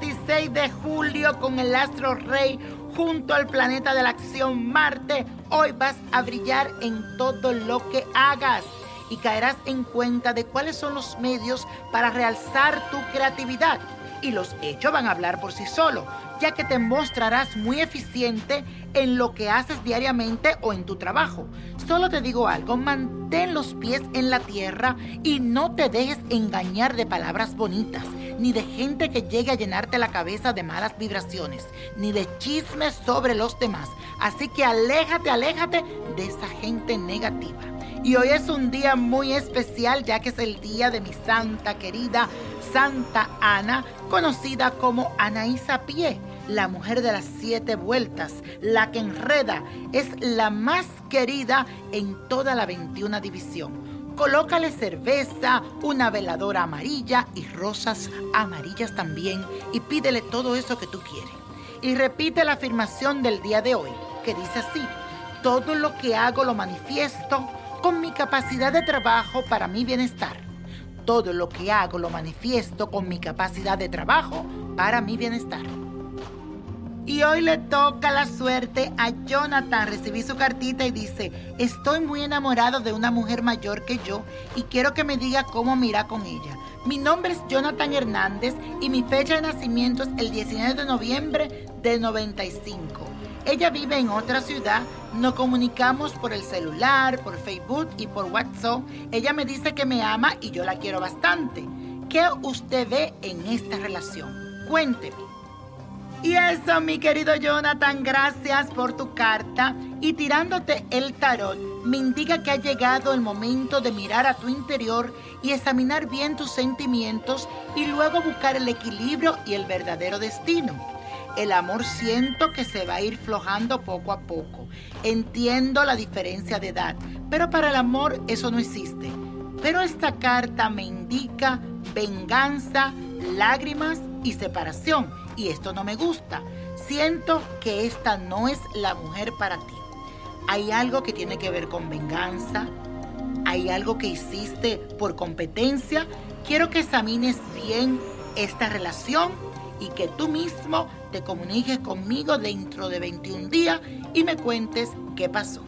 16 de julio con el astro rey junto al planeta de la acción Marte, hoy vas a brillar en todo lo que hagas y caerás en cuenta de cuáles son los medios para realzar tu creatividad. Y los hechos van a hablar por sí solos, ya que te mostrarás muy eficiente en lo que haces diariamente o en tu trabajo. Solo te digo algo, mantén los pies en la tierra y no te dejes engañar de palabras bonitas, ni de gente que llegue a llenarte la cabeza de malas vibraciones, ni de chismes sobre los demás. Así que aléjate, aléjate de esa gente negativa. Y hoy es un día muy especial ya que es el día de mi santa querida Santa Ana, conocida como Anaísa Pie, la mujer de las siete vueltas, la que enreda, es la más querida en toda la 21 división. Colócale cerveza, una veladora amarilla y rosas amarillas también y pídele todo eso que tú quieres. Y repite la afirmación del día de hoy, que dice así, todo lo que hago lo manifiesto con mi capacidad de trabajo para mi bienestar. Todo lo que hago lo manifiesto con mi capacidad de trabajo para mi bienestar. Y hoy le toca la suerte a Jonathan. Recibí su cartita y dice, estoy muy enamorado de una mujer mayor que yo y quiero que me diga cómo mira con ella. Mi nombre es Jonathan Hernández y mi fecha de nacimiento es el 19 de noviembre del 95. Ella vive en otra ciudad, nos comunicamos por el celular, por Facebook y por WhatsApp. Ella me dice que me ama y yo la quiero bastante. ¿Qué usted ve en esta relación? Cuénteme. Y eso, mi querido Jonathan, gracias por tu carta. Y tirándote el tarot, me indica que ha llegado el momento de mirar a tu interior y examinar bien tus sentimientos y luego buscar el equilibrio y el verdadero destino el amor siento que se va a ir flojando poco a poco. Entiendo la diferencia de edad, pero para el amor eso no existe. Pero esta carta me indica venganza, lágrimas y separación. Y esto no me gusta. Siento que esta no es la mujer para ti. Hay algo que tiene que ver con venganza. Hay algo que hiciste por competencia. Quiero que examines bien esta relación y que tú mismo te comuniques conmigo dentro de 21 días y me cuentes qué pasó.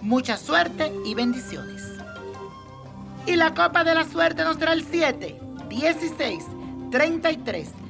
Mucha suerte y bendiciones. Y la copa de la suerte nos trae el 7, 16, 33,